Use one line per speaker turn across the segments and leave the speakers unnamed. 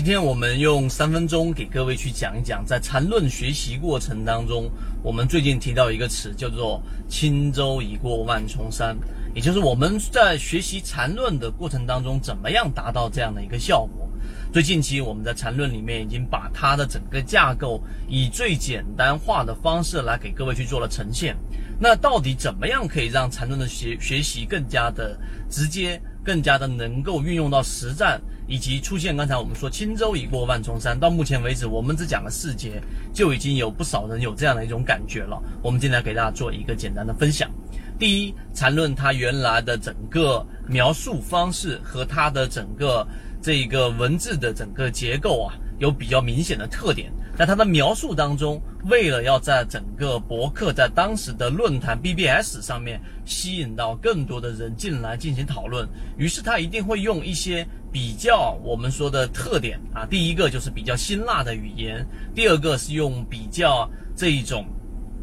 今天我们用三分钟给各位去讲一讲，在缠论学习过程当中，我们最近提到一个词叫做“轻舟已过万重山”，也就是我们在学习缠论的过程当中，怎么样达到这样的一个效果。最近期我们在缠论里面已经把它的整个架构以最简单化的方式来给各位去做了呈现。那到底怎么样可以让缠论的学学习更加的直接？更加的能够运用到实战，以及出现刚才我们说轻舟已过万重山。到目前为止，我们只讲了四节，就已经有不少人有这样的一种感觉了。我们今天给大家做一个简单的分享。第一，缠论它原来的整个描述方式和它的整个这个文字的整个结构啊，有比较明显的特点。在它的描述当中，为了要在整个博客在当时的论坛 BBS 上面吸引到更多的人进来进行讨论，于是他一定会用一些比较我们说的特点啊，第一个就是比较辛辣的语言，第二个是用比较这一种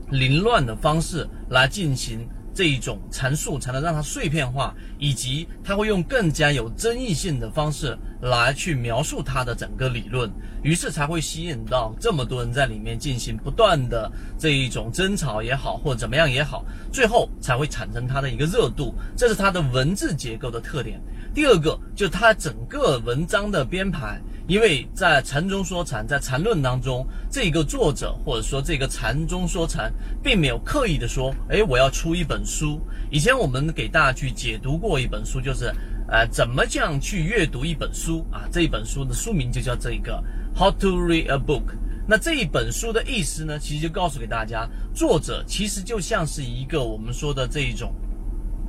凌乱的方式来进行。这一种阐述才能让它碎片化，以及他会用更加有争议性的方式来去描述他的整个理论，于是才会吸引到这么多人在里面进行不断的这一种争吵也好，或者怎么样也好，最后才会产生它的一个热度，这是它的文字结构的特点。第二个就是它整个文章的编排。因为在禅中说禅，在禅论当中，这个作者或者说这个禅中说禅，并没有刻意的说，哎，我要出一本书。以前我们给大家去解读过一本书，就是，呃，怎么这样去阅读一本书啊？这一本书的书名就叫这个 How to Read a Book。那这一本书的意思呢，其实就告诉给大家，作者其实就像是一个我们说的这一种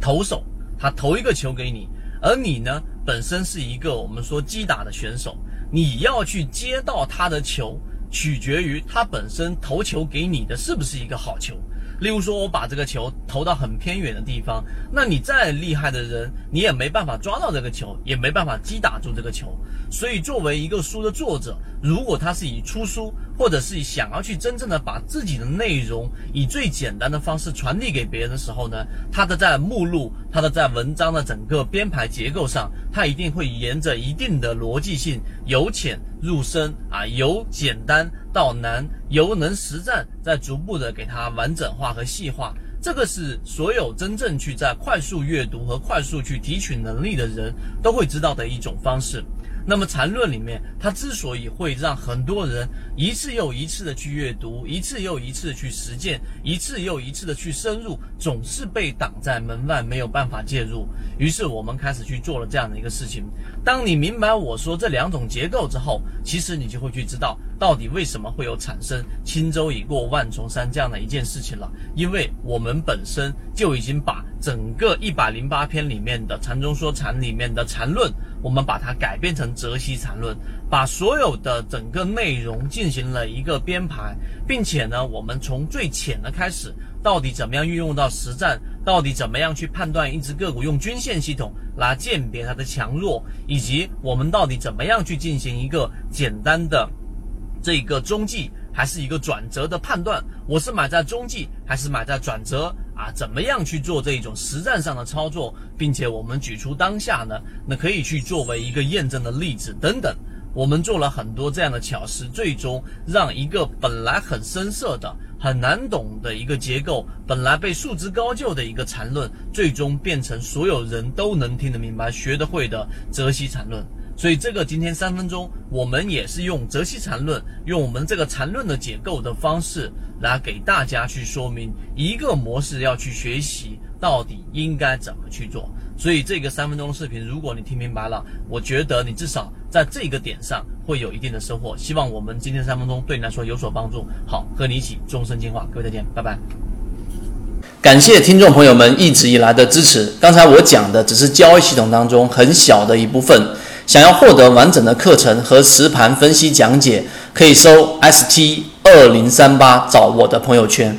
投手，他投一个球给你，而你呢，本身是一个我们说击打的选手。你要去接到他的球，取决于他本身投球给你的是不是一个好球。例如说，我把这个球投到很偏远的地方，那你再厉害的人，你也没办法抓到这个球，也没办法击打住这个球。所以，作为一个书的作者，如果他是以出书，或者是想要去真正的把自己的内容以最简单的方式传递给别人的时候呢，他的在目录，他的在文章的整个编排结构上，他一定会沿着一定的逻辑性，由浅入深啊，由简单。到难，由能实战，再逐步的给它完整化和细化，这个是所有真正去在快速阅读和快速去提取能力的人都会知道的一种方式。那么禅论里面，它之所以会让很多人一次又一次的去阅读，一次又一次的去实践，一次又一次的去深入，总是被挡在门外，没有办法介入。于是我们开始去做了这样的一个事情。当你明白我说这两种结构之后，其实你就会去知道到底为什么会有产生轻舟已过万重山这样的一件事情了。因为我们本身就已经把整个一百零八篇里面的禅中说禅里面的禅论。我们把它改编成泽西禅论，把所有的整个内容进行了一个编排，并且呢，我们从最浅的开始，到底怎么样运用到实战，到底怎么样去判断一只个股用均线系统来鉴别它的强弱，以及我们到底怎么样去进行一个简单的这个中继还是一个转折的判断，我是买在中继还是买在转折？啊，怎么样去做这一种实战上的操作，并且我们举出当下呢？那可以去作为一个验证的例子等等。我们做了很多这样的巧思，最终让一个本来很深涩的、很难懂的一个结构，本来被束之高就的一个缠论，最终变成所有人都能听得明白、学得会的泽西缠论。所以这个今天三分钟，我们也是用泽西禅论，用我们这个禅论的结构的方式来给大家去说明一个模式要去学习到底应该怎么去做。所以这个三分钟视频，如果你听明白了，我觉得你至少在这个点上会有一定的收获。希望我们今天三分钟对你来说有所帮助。好，和你一起终身进化，各位再见，拜拜。感谢听众朋友们一直以来的支持。刚才我讲的只是交易系统当中很小的一部分。想要获得完整的课程和实盘分析讲解，可以搜 ST 二零三八找我的朋友圈。